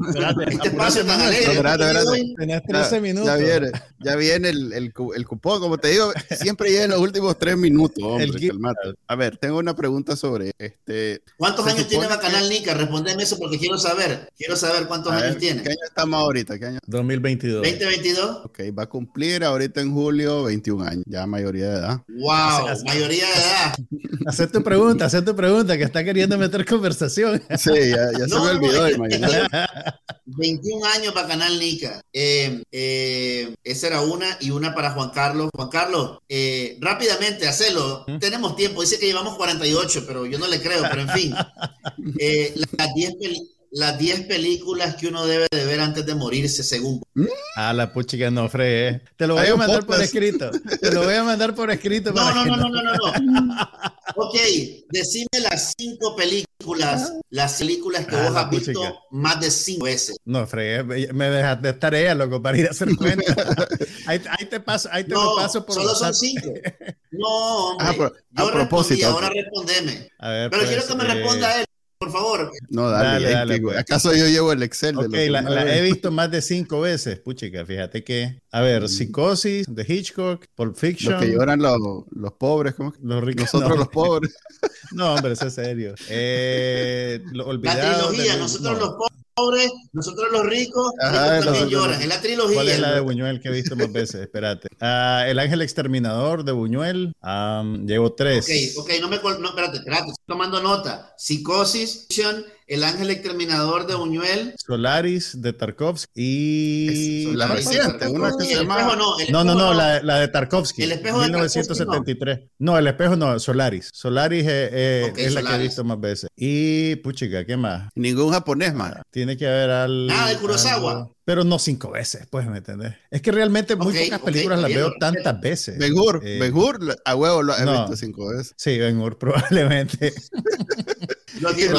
este espacio tan alegre. Tenés 13 minutos. Ya viene, ya viene el, el, el, cupón, como te digo, siempre llega en los últimos tres minutos, hombre, A ver, tengo una pregunta sobre este. ¿Cuántos años tiene Bacanal Nica? Respondeme eso porque quiero saber, quiero saber cuántos años tiene. ¿Qué año estamos ahorita? ¿Qué año? 2022. 2022. Ok, va a cumplir ahorita en julio 21 años, ya mayoría de edad. ¡Wow! mayoría de edad. Hacer tu pregunta, hacer tu pregunta, que está queriendo meter conversación. Sí, ya, ya se me olvidó. 21 años para Canal Nica. Eh, eh, esa era una y una para Juan Carlos. Juan Carlos, eh, rápidamente, hacelo. Tenemos tiempo. Dice que llevamos 48, pero yo no le creo. Pero en fin, las 10 las 10 películas que uno debe de ver antes de morirse, según. Ah, la puchica no fregué. Te lo voy a mandar por escrito. Te lo voy a mandar por escrito. No, no, no, no, no, no, no. ok, decime las 5 películas, las películas que ah, vos has visto más de 5 veces. No, fregué, me dejas de tarea, loco, para ir a hacer cuenta. ahí, te paso, ahí te lo paso por solo son 5. No, hombre. Ah, a, propósito. ahora respondeme. A ver, Pero quiero pues, que me responda eh, él por favor. No, dale, dale, pues. ¿Acaso yo llevo el Excel? de la, la he visto más de cinco veces. Puchica, fíjate que. A ver, mm. Psicosis de Hitchcock, Pulp Fiction. Los que lloran los, los pobres, ¿cómo? Los ricos. Nosotros los pobres. no, hombre, eso es serio. Eh, lo, olvidado la trilogía, nosotros los pobres. Pobres, nosotros los ricos, también lloran. Es la trilogía. ¿Cuál es la de Buñuel que he visto más veces? Espérate. Ah, el Ángel Exterminador de Buñuel. llevo tres. Ok, ok, no me... No, espérate, espérate. Estoy tomando nota. Psicosis, el ángel exterminador de Buñuel. Solaris de Tarkovsky y. la reciente, una que se llama. No, no, no, la, la, de Tarkovsky. El espejo 1973. no. el espejo no, Solaris. Solaris es, la que he visto más veces. Y, puchica, ¿qué más? Ningún japonés más. Tiene que haber al. Nada de Kurosawa. pero no cinco veces, pues, ¿me entendés? Es que realmente muy pocas películas las veo tantas veces. Ben Hur, eh, a huevo lo he visto cinco veces. Sí, Ben Hur, probablemente. Los de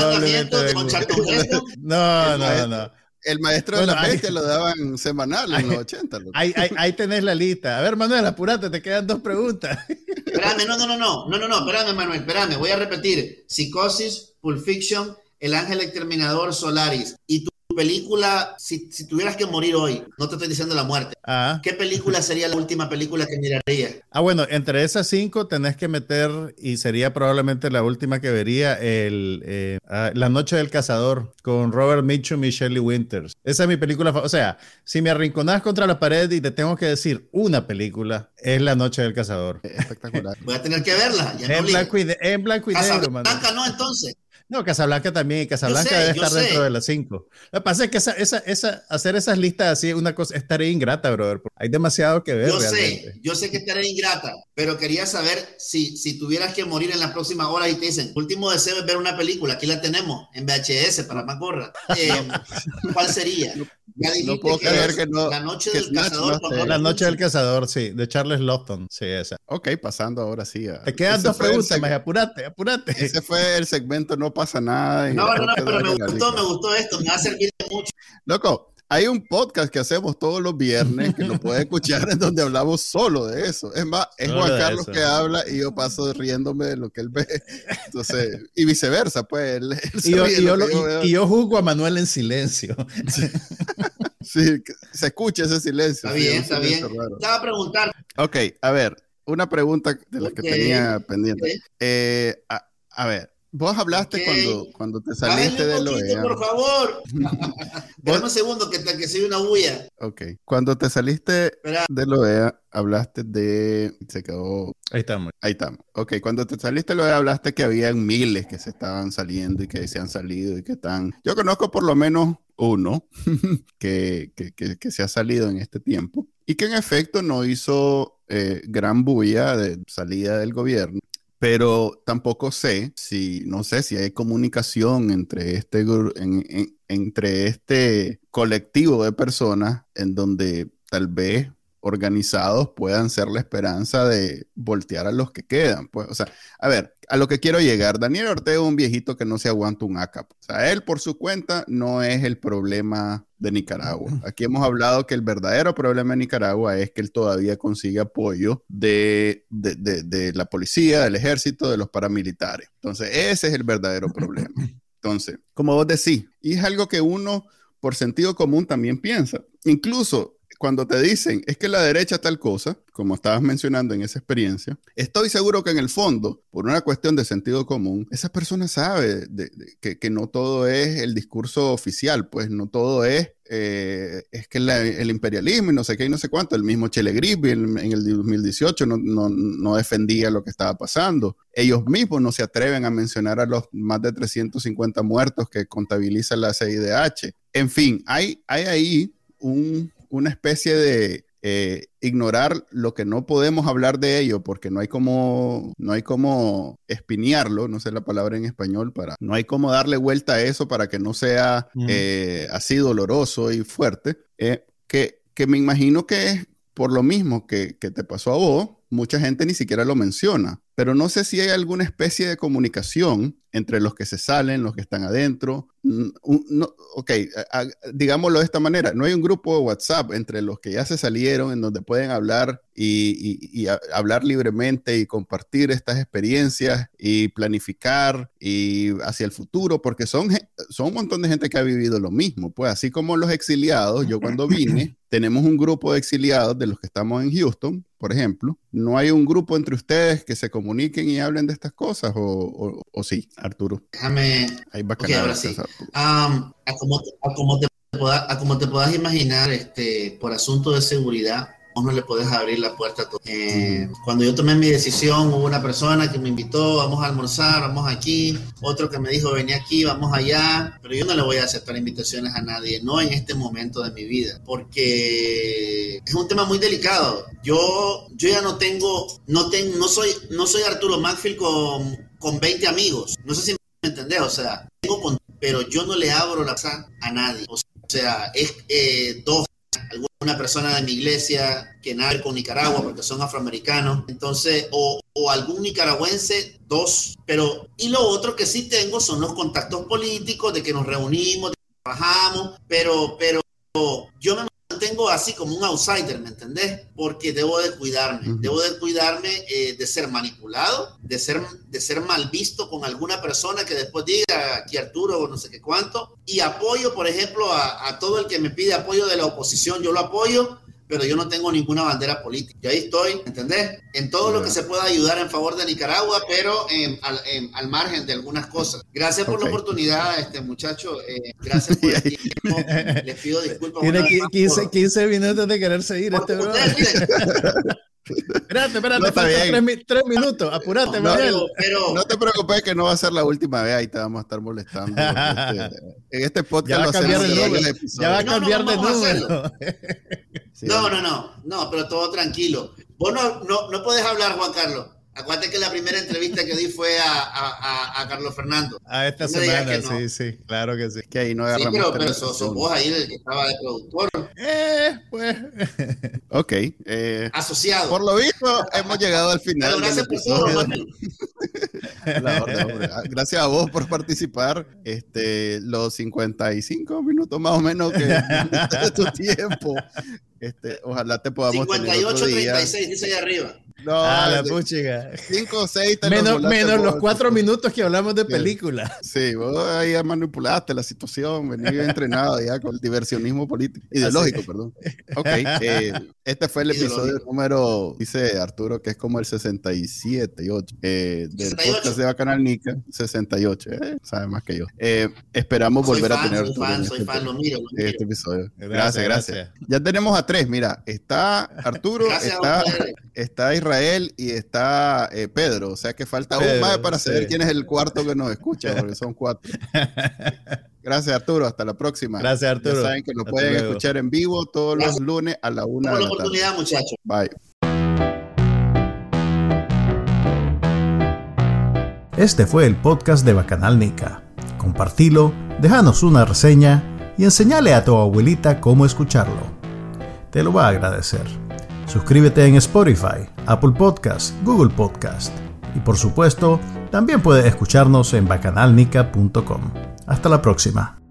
No, no, no. El maestro de la bestia lo daban semanal en los 80. Ahí, ahí, tenés la lista. A ver, Manuel, apurate, te quedan dos preguntas. Espérame, no, no, no, no, no, no, no, espérame, Manuel, espérame, voy a repetir. Psicosis, Pulp Fiction, El Ángel Exterminador, Solaris. Y tú película, si, si, tuvieras que morir hoy, no te estoy diciendo la muerte, ah. ¿qué película sería la última película que miraría? Ah, bueno, entre esas cinco tenés que meter, y sería probablemente la última que vería, el, eh, ah, La Noche del Cazador, con Robert Mitchum y Shelley Winters. Esa es mi película, o sea, si me arrinconás contra la pared y te tengo que decir una película, es La Noche del Cazador. Espectacular. Voy a tener que verla. en, blanco y en blanco y negro, Blanca no, entonces. No, Casablanca también, Casablanca debe estar dentro de las cinco. Lo que pasa es que esa, esa, esa, hacer esas listas así es una cosa, es tarea ingrata, brother. Hay demasiado que ver. Yo sé, yo sé que es tarea ingrata, pero quería saber si, si tuvieras que morir en la próxima hora y te dicen, último deseo es ver una película, aquí la tenemos, en VHS, para más gorra. Eh, ¿Cuál sería? Ya no puedo creer que no. La noche del cazador. la noche del cazador, sí, de Charles Lawton, sí, esa. Ok, pasando ahora sí. A... Te quedan dos preguntas, más apurate, apurate. Ese fue el segmento No pasa nada. No, no, no, pero me gustó, me gustó esto, me va a servir mucho. Loco, hay un podcast que hacemos todos los viernes que lo puedes escuchar en donde hablamos solo de eso. Es más, es Juan Carlos que habla y yo paso riéndome de lo que él ve. Entonces, y viceversa, pues. y, yo, juzgo a Manuel en silencio. Sí, se escucha ese silencio. Está bien, está bien. Estaba a preguntar. Ok, a ver, una pregunta de las que tenía pendiente. Eh, a ver, Vos hablaste cuando, cuando te saliste de OEA. por favor. Espera un segundo que, que soy una bulla. Ok. Cuando te saliste de OEA, hablaste de... Se quedó... Ahí estamos. Ahí estamos. Ok. Cuando te saliste de OEA, hablaste que habían miles que se estaban saliendo y que se han salido y que están... Yo conozco por lo menos uno que, que, que, se ha salido en este tiempo y que en efecto no hizo eh, gran bulla de salida del gobierno pero tampoco sé si, no sé si hay comunicación entre este, entre este colectivo de personas en donde tal vez organizados puedan ser la esperanza de voltear a los que quedan. Pues, o sea, a ver, a lo que quiero llegar, Daniel Ortega es un viejito que no se aguanta un ACAP. O sea, él por su cuenta no es el problema de Nicaragua. Aquí hemos hablado que el verdadero problema de Nicaragua es que él todavía consigue apoyo de, de, de la policía, del ejército, de los paramilitares. Entonces, ese es el verdadero problema. Entonces, como vos decís, y es algo que uno por sentido común también piensa. Incluso cuando te dicen es que la derecha tal cosa, como estabas mencionando en esa experiencia, estoy seguro que en el fondo, por una cuestión de sentido común, esa persona sabe que, no todo es el discurso oficial, pues no todo es, eh, es que el imperialismo y no sé qué y no sé cuánto, el mismo Chile Grip en, el 2018 no, no defendía lo que estaba pasando. Ellos mismos no se atreven a mencionar a los más de 350 muertos que contabiliza la CIDH. En fin, hay, hay ahí un, una especie de eh, ignorar lo que no podemos hablar de ello porque no hay como no hay como espinearlo no sé la palabra en español para no hay como darle vuelta a eso para que no sea eh, así doloroso y fuerte. Eh, que, que me imagino que es por lo mismo que, que te pasó a vos mucha gente ni siquiera lo menciona pero no sé si hay alguna especie de comunicación entre los que se salen, los que están adentro. No, ok, digámoslo de esta manera, no hay un grupo de WhatsApp entre los que ya se salieron en donde pueden hablar y, hablar libremente y compartir estas experiencias y planificar y hacia el futuro, porque son, son un montón de gente que ha vivido lo mismo. Pues así como los exiliados, yo cuando vine, tenemos un grupo de exiliados de los que estamos en Houston, por ejemplo. No hay un grupo entre ustedes que se comuniquen y hablen de estas cosas, o, o, sí. Arturo. Déjame. Ahí va Ok, ahora sí. Am, a como, a como te pueda- a como te puedas imaginar, este, por asunto de seguridad, vos no le podés abrir la puerta a todo. Eh, cuando yo tomé mi decisión, hubo una persona que me invitó, vamos a almorzar, vamos aquí, otro que me dijo, vení aquí, vamos allá, pero yo no le voy a aceptar invitaciones a nadie, no en este momento de mi vida, porque es un tema muy delicado. Yo, yo ya no tengo, no, tengo, no, soy, no soy Arturo Macfield con, con 20 amigos, no sé si me entendés, o sea, tengo con- pero yo no le abro la casa a nadie, o sea, es eh, dos alguna persona de mi iglesia que nada con Nicaragua porque son afroamericanos, entonces, o, o algún nicaragüense, dos, pero, y lo otro que sí tengo son los contactos políticos, de que nos reunimos, de que trabajamos, pero, pero yo me mantengo así como un outsider, ¿me entendés? Porque debo de cuidarme, debo de cuidarme eh, de ser manipulado, de ser, de ser mal visto con alguna persona que después diga aquí Arturo o no sé qué cuánto, y apoyo, por ejemplo, a, a todo el que me pide apoyo de la oposición, yo lo apoyo, pero yo no tengo ninguna bandera política. Y ahí estoy, ¿entendés? En todo lo que se pueda ayudar en favor de Nicaragua, pero em, al, em, al margen de algunas cosas. Gracias por Ok. la oportunidad, este muchacho. eh, gracias por el tiempo. Les pido disculpas. Tiene una vez qui- más 15, por- 15 minutos de quererse ir este Espérate, espérate, No, está faltan bien. tres, mi- tres minutos. Apúrate, No, Manuel. pero, pero- No te preocupes que no va a ser la última vez, ahí te vamos a estar molestando. este- en este Ya podcast va a cambiar en número. Ya va a No, no, cambiar de número. Sí, no, no, no, no, pero todo tranquilo. Vos no, no, no podés hablar, Juan Carlos. Acuérdate que la primera entrevista que di fue a, a, Carlos Fernando. A esta No semana, no. sí, sí, claro que sí. Que ahí no Sí, agarramos pero, pero sos, vos ahí el que estaba de productor, Eh, pues. Ok. eh, asociado. por lo visto, hemos llegado al final gracias por todo. La. Ah, Gracias a vos por participar. Este, los 55 minutos más o menos que de tu tiempo. Este, ojalá te podamos tener 58, otro día. 36, dice ahí arriba. No, ah, la puchiga. cinco o seis te Menos, los volaste menos los vos. cuatro minutos que hablamos de Sí. película. Sí, vos ahí ya manipulaste la situación, venís bien entrenado ya con el diversionismo político, ideológico, perdón. Ok, eh, este fue el episodio número, dice Arturo, que es como el 67 y 8 eh, del 68. podcast de Bacanal Nica, 68, eh, sabe más que yo. Eh, esperamos Soy volver a fan, tener soy Arturo fan, en soy este, fan, lo miro, lo miro. este episodio. Gracias, Gracias, gracias, gracias. Ya tenemos a tres, mira, está Arturo, está, Israel y está eh, Pedro, o sea que falta un Pedro, más para saber quién es el cuarto que nos escucha, porque son cuatro. Gracias Arturo, hasta la próxima. Gracias, Arturo. Ya saben que lo Hasta pueden luego. escuchar en vivo todos los lunes a la una por de la la tarde. oportunidad, muchachos. Bye. Este fue el podcast de Bacanal Nica. Compartilo, déjanos una reseña y enseñale a tu abuelita cómo escucharlo. Te lo va a agradecer. Suscríbete en Spotify, Apple Podcast, Google Podcast y por supuesto, también puedes escucharnos en bacanalnica.com. Hasta la próxima.